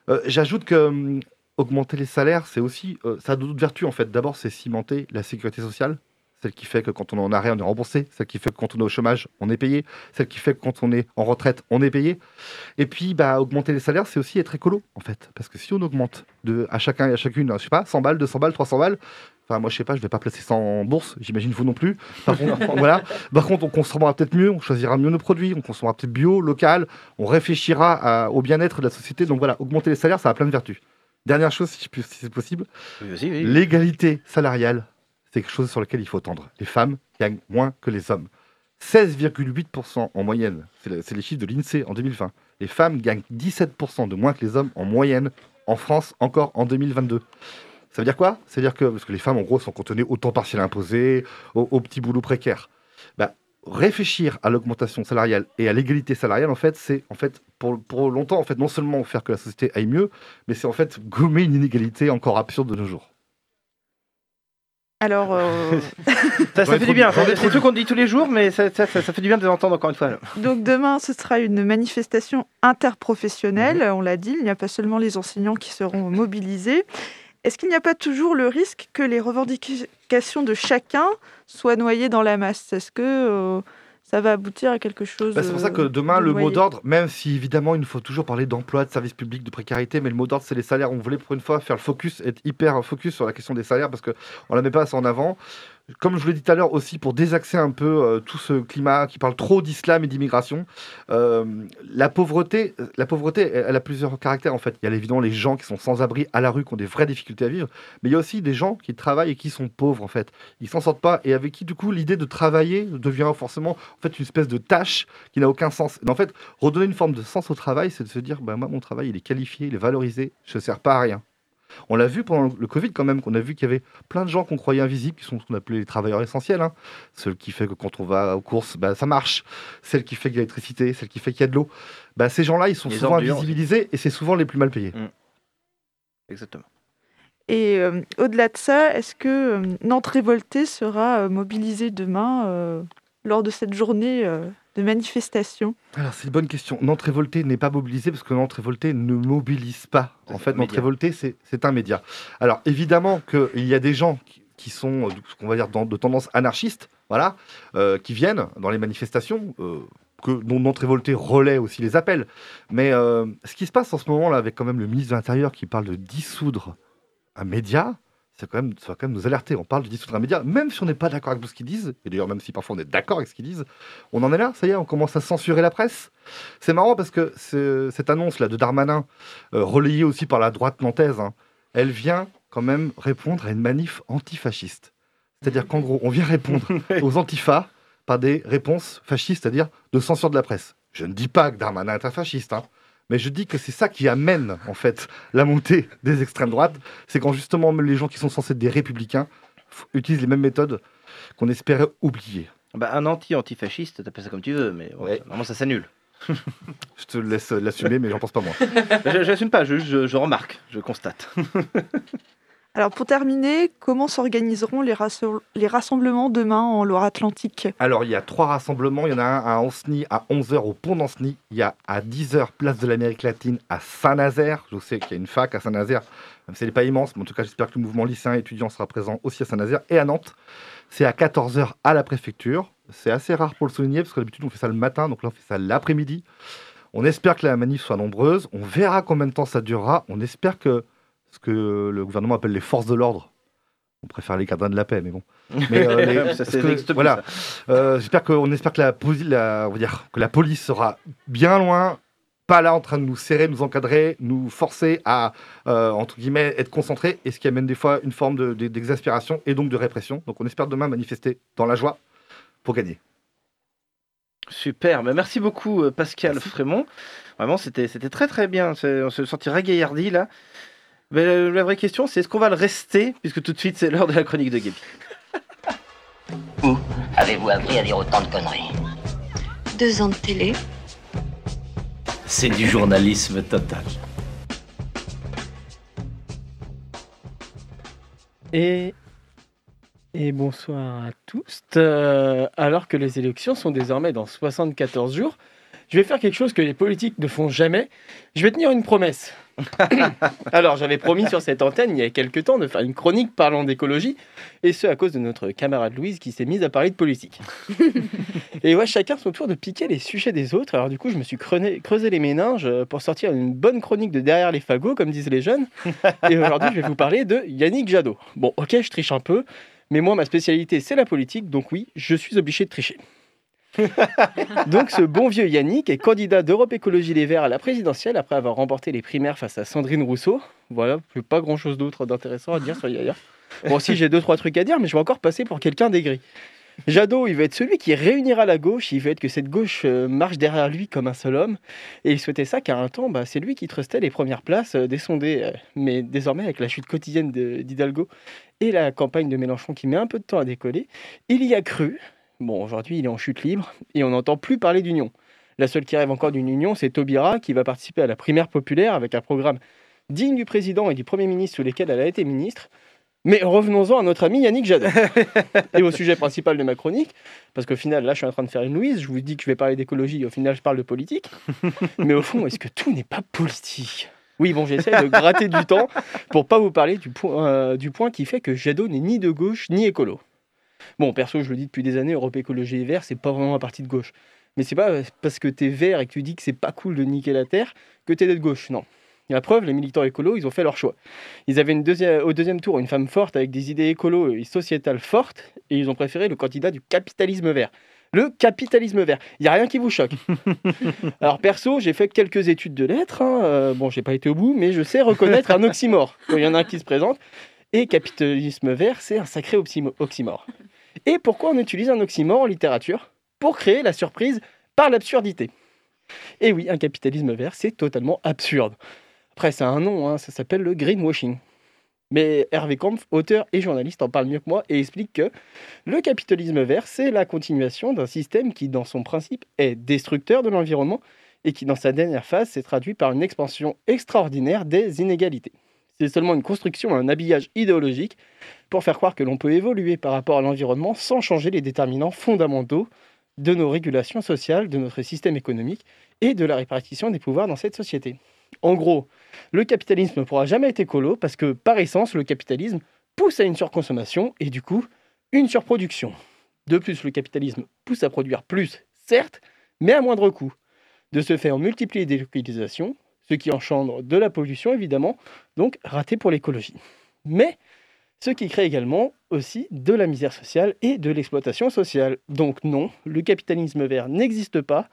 Euh, J'ajoute que hum, augmenter les salaires, c'est aussi, ça a d'autres vertus en fait. D'abord, c'est cimenter la sécurité sociale, celle qui fait que quand on est en arrêt, on est remboursé, celle qui fait que quand on est au chômage, on est payé, celle qui fait que quand on est en retraite, on est payé. Et puis, bah, augmenter les salaires, c'est aussi être écolo en fait, parce que si on augmente de à chacun et à chacune, je sais pas, 100 balles, 200 balles, 300 balles. Enfin, moi, je sais pas, je vais pas placer ça en bourse, j'imagine vous non plus. Par contre, [laughs] voilà. Par contre, on consommera peut-être mieux, on choisira mieux nos produits, on consommera peut-être bio, local, on réfléchira à- au bien-être de la société. Donc voilà, augmenter les salaires, ça a plein de vertus. Dernière chose, si, c'est possible, Oui, vas-y, oui. l'égalité salariale, c'est quelque chose sur lequel il faut tendre. Les femmes gagnent moins que les hommes. 16,8% en moyenne, c'est le- c'est les chiffres de l'INSEE en 2020. Les femmes gagnent 17% de moins que les hommes en moyenne en France encore en 2022. Ça veut dire quoi? Ça veut dire que, parce que les femmes en gros sont cantonnées au temps partiel imposé, au, au petit boulot précaire. Bah, réfléchir à l'augmentation salariale et à l'égalité salariale, en fait, c'est en fait pour, pour longtemps en fait non seulement faire que la société aille mieux, mais c'est en fait gommer une inégalité encore absurde de nos jours. Alors, euh, [laughs] Ça, fait du bien. C'est tout qu'on dit tous les jours, mais ça, ça- ça- ça fait du bien de l'entendre encore une fois. donc demain, ce sera une manifestation interprofessionnelle. On l'a dit, il n'y a pas seulement les enseignants qui seront mobilisés. Est-ce qu'il n'y a pas toujours le risque que les revendications de chacun soient noyées dans la masse? Est-ce que euh, ça va aboutir à quelque chose Bah, c'est pour ça que euh, demain, de le mot d'ordre, même si évidemment il nous faut toujours parler d'emploi, de services publics, de précarité, mais le mot d'ordre, c'est les salaires. On voulait pour une fois faire le focus, être hyper focus sur la question des salaires parce qu'on ne la met pas assez en avant. Comme je l'ai dit tout à l'heure aussi, pour désaxer un peu euh, tout ce climat qui parle trop d'islam et d'immigration, euh, la pauvreté, la pauvreté, elle, a plusieurs caractères en fait. Il y a évidemment les gens qui sont sans abri à la rue, qui ont des vraies difficultés à vivre, mais il y a aussi des gens qui travaillent et qui sont pauvres en fait. Ils s'en sortent pas et avec qui du coup l'idée de travailler devient forcément en fait une espèce de tâche qui n'a aucun sens. Mais en fait, redonner une forme de sens au travail, c'est de se dire, bah, moi mon travail il est qualifié, il est valorisé, je ne sers pas à rien. On l'a vu pendant le Covid quand même, qu'on a vu qu'il y avait plein de gens qu'on croyait invisibles, qui sont ce qu'on appelait les travailleurs essentiels. Hein. Ceux qui fait que quand on va aux courses, bah, ça marche. Celle qui fait qu'il y a l'électricité, celle qui fait qu'il y a de l'eau. Bah, ces gens-là, ils sont Les souvent ordures. invisibilisés et c'est souvent les plus mal payés. Exactement. Et euh, au-delà de ça, est-ce que euh, Nantes Révoltée sera euh, mobilisée demain euh, lors de cette journée euh, de manifestation Alors, c'est une bonne question. Nantes Révoltée n'est pas mobilisée parce que Nantes Révoltée ne mobilise pas. En fait, Nantes média. Révoltée, c'est un média. Alors, évidemment qu'il y a des gens qui, qui sont, euh, ce qu'on va dire, dans- de tendance anarchiste, voilà, euh, qui viennent dans les manifestations, euh, que, dont Nantes Révoltée relaie aussi les appels. Mais euh, ce qui se passe en ce moment, là, avec quand même le ministre de l'Intérieur qui parle de dissoudre un média, c'est quand même, ça va quand même nous alerter. On parle de dissoudre un média, même si on n'est pas d'accord avec tout ce qu'ils disent, et d'ailleurs même si parfois on est d'accord avec ce qu'ils disent, on en est là, ça y est, on commence à censurer la presse. C'est marrant parce que ce- cette annonce-là de Darmanin, euh, relayée aussi par la droite nantaise, hein, elle vient quand même répondre à une manif antifasciste. C'est-à-dire qu'en gros, on vient répondre [laughs] aux antifas par des réponses fascistes, c'est-à-dire de censure de la presse. Je ne dis pas que Darmanin est un fasciste, hein, mais je dis que c'est ça qui amène en fait la montée des extrêmes droites. C'est quand justement les gens qui sont censés être des républicains utilisent les mêmes méthodes qu'on espérait oublier. Bah, un anti-antifasciste, t'appelles ça comme tu veux, mais bon, normalement ça s'annule. [laughs] Je te laisse l'assumer, mais j'en pense pas moi. [laughs] Je- J'assume pas, je, je- je remarque, je constate. [laughs] Alors pour terminer, comment s'organiseront les, rassemblements demain en Loire-Atlantique? Alors, il y a trois rassemblements. Il y en a un à Anceny à 11h au pont d'Anceny. Il y a à 10h, place de l'Amérique latine à Saint-Nazaire. Je sais qu'il y a une fac à Saint-Nazaire, n'est pas immense. Mais en tout cas, j'espère que le mouvement lycéen étudiant sera présent aussi à Saint-Nazaire. Et à Nantes, c'est à 14h à la préfecture. C'est assez rare pour le souligner, parce que d'habitude, on fait ça le matin. Donc là, on fait ça l'après-midi. On espère que la manif soit nombreuse. On verra combien de temps ça durera. On espère que ce que le gouvernement appelle les forces de l'ordre. On préfère les gardiens de la paix, mais bon. [laughs] Mais, euh, les- Ça, que, voilà. Euh, J'espère qu'on espère que la, posi- la- on va dire, que la police sera bien loin, pas là en train de nous serrer, nous encadrer, nous forcer à euh, entre guillemets être concentrés, et ce qui amène des fois une forme de- de- d'exaspération et donc de répression. Donc on espère demain manifester dans la joie pour gagner. Super, bah, merci beaucoup euh, Pascal Frémont. Vraiment, c'était très très bien. On se sentira gaillardi là. Mais la, la vraie question, c'est est-ce qu'on va le rester Puisque tout de suite, c'est l'heure de la chronique de Gaby. Où avez-vous appris à dire autant de conneries Deux ans de télé. C'est du journalisme total. Et, et bonsoir à tous. Euh, alors que les élections sont désormais dans 74 jours, je vais faire quelque chose que les politiques ne font jamais. Je vais tenir une promesse. [laughs] Alors, j'avais promis sur cette antenne, il y a quelques temps, de faire une chronique parlant d'écologie, et ce à cause de notre camarade Louise qui s'est mise à parler de politique. [laughs] et ouais, chacun son tour de piquer les sujets des autres. Alors du coup, je me suis creusé, creusé les méninges euh, pour sortir une bonne chronique de derrière les fagots, comme disent les jeunes. [laughs] Et aujourd'hui, je vais vous parler de Yannick Jadot. Bon, ok, je triche un peu, mais moi, ma spécialité, c'est la politique, donc oui, je suis obligé de tricher. [laughs] Donc ce bon vieux Yannick est candidat d'Europe Écologie Les Verts à la présidentielle après avoir remporté les primaires face à Sandrine Rousseau. Voilà, j'ai pas grand chose d'autre d'intéressant à dire sur Yaya. Bon, si j'ai deux trois trucs à dire, mais je vais encore passer pour quelqu'un d'aigri. Jadot, il veut être celui qui réunira la gauche, il veut être que cette gauche euh, marche derrière lui comme un seul homme. Et il souhaitait ça car un temps, bah, c'est lui qui trustait les premières places euh, des sondés. euh, mais désormais, avec la chute quotidienne d'Hidalgo et la campagne de Mélenchon qui met un peu de temps à décoller, il y a cru. Bon, aujourd'hui, il est en chute libre et on n'entend plus parler d'union. La seule qui rêve encore d'une union, c'est Taubira qui va participer à la primaire populaire avec un programme digne du président et du Premier ministre sous lesquels elle a été ministre. Mais revenons-en à notre ami Yannick Jadot. [laughs] et au sujet principal de ma chronique, parce qu'au final, là, je suis en train de faire une Louise, je vous dis que je vais parler d'écologie, au final, je parle de politique. [laughs] Mais au fond, est-ce que tout n'est pas politique? Oui, bon, j'essaie de gratter du temps pour pas vous parler du, point- euh, du point qui fait que Jadot n'est ni de gauche ni écolo. Bon, perso, je le dis depuis des années, Europe Écologie et Vert, c'est pas vraiment un parti de gauche. Mais c'est pas parce que t'es vert et que tu dis que c'est pas cool de niquer la terre que t'es de gauche, non. Et la preuve, les militants écolos, ils ont fait leur choix. Ils avaient une deuxième, au deuxième tour une femme forte avec des idées écolo et sociétales fortes, et ils ont préféré le candidat du capitalisme vert. Le capitalisme vert. Il n'y a rien qui vous choque. [laughs] Alors perso, j'ai fait quelques études de lettres. hein, euh, bon, j'ai pas été au bout, mais je sais reconnaître un oxymore. Quand il y en a un qui se présente. Et capitalisme vert, c'est un sacré oxymo- oxymore. Et pourquoi on utilise un oxymore en littérature Pour créer la surprise par l'absurdité? Et oui, un capitalisme vert, c'est totalement absurde. Après, ça a un nom, hein, ça s'appelle le greenwashing. Mais Hervé Kampf, auteur et journaliste, en parle mieux que moi et explique que le capitalisme vert, c'est la continuation d'un système qui, dans son principe, est destructeur de l'environnement et qui, dans sa dernière phase, s'est traduit par une expansion extraordinaire des inégalités. C'est seulement une construction, un habillage idéologique pour faire croire que l'on peut évoluer par rapport à l'environnement sans changer les déterminants fondamentaux de nos régulations sociales, de notre système économique et de la répartition des pouvoirs dans cette société. En gros, le capitalisme ne pourra jamais être écolo parce que, par essence, le capitalisme pousse à une surconsommation et du coup, une surproduction. De plus, le capitalisme pousse à produire plus, certes, mais à moindre coût. De ce fait, on multiplie les délocalisations, ce qui engendre de la pollution évidemment, donc raté pour l'écologie. Mais ce qui crée également aussi de la misère sociale et de l'exploitation sociale. Donc non, le capitalisme vert n'existe pas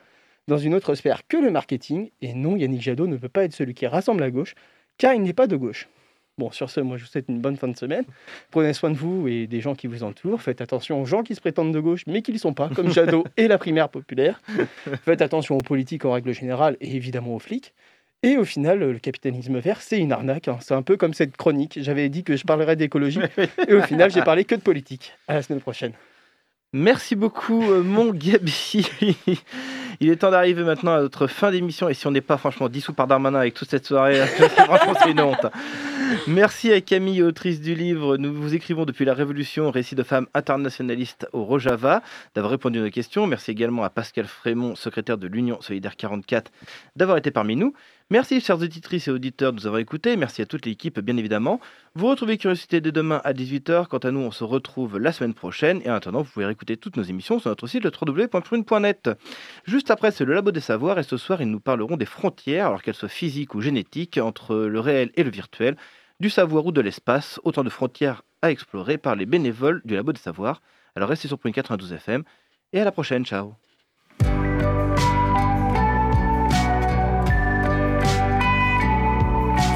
dans une autre sphère que le marketing, et non, Yannick Jadot ne peut pas être celui qui rassemble la gauche, car il n'est pas de gauche. Bon, sur ce, moi je vous souhaite une bonne fin de semaine. Prenez soin de vous et des gens qui vous entourent. Faites attention aux gens qui se prétendent de gauche, mais qui ne le sont pas, comme [laughs] Jadot et la primaire populaire. Faites attention aux politiques en règle générale et évidemment aux flics. Et au final, le capitalisme vert, c'est une arnaque. hein. C'est un peu comme cette chronique. J'avais dit que je parlerais d'écologie, [laughs] et au final, j'ai parlé que de politique. À la semaine prochaine. Merci beaucoup, euh, mon Gabi. [laughs] Il est temps d'arriver maintenant à notre fin d'émission. Et si on n'est pas franchement dissous par Darmanin avec toute cette soirée, [laughs] franchement, c'est une honte. Merci à Camille, autrice du livre Nous vous écrivons depuis la Révolution, récit de femmes internationalistes au Rojava, d'avoir répondu à nos questions. Merci également à Pascal Frémont, secrétaire de l'Union Solidaire 44, d'avoir été parmi nous. Merci, chers auditrices et auditeurs, de nous avoir écoutés. Merci à toute l'équipe, bien évidemment. Vous retrouvez Curiosité dès demain à 18h. Quant à nous, on se retrouve la semaine prochaine. Et en attendant, vous pouvez réécouter toutes nos émissions sur notre site le www.prune.net. Juste après, c'est le Labo des Savoirs. Et ce soir, ils nous parleront des frontières, alors qu'elles soient physiques ou génétiques, entre le réel et le virtuel, du savoir ou de l'espace. Autant de frontières à explorer par les bénévoles du Labo des Savoirs. Alors restez sur Prune 92 FM. Et à la prochaine. Ciao.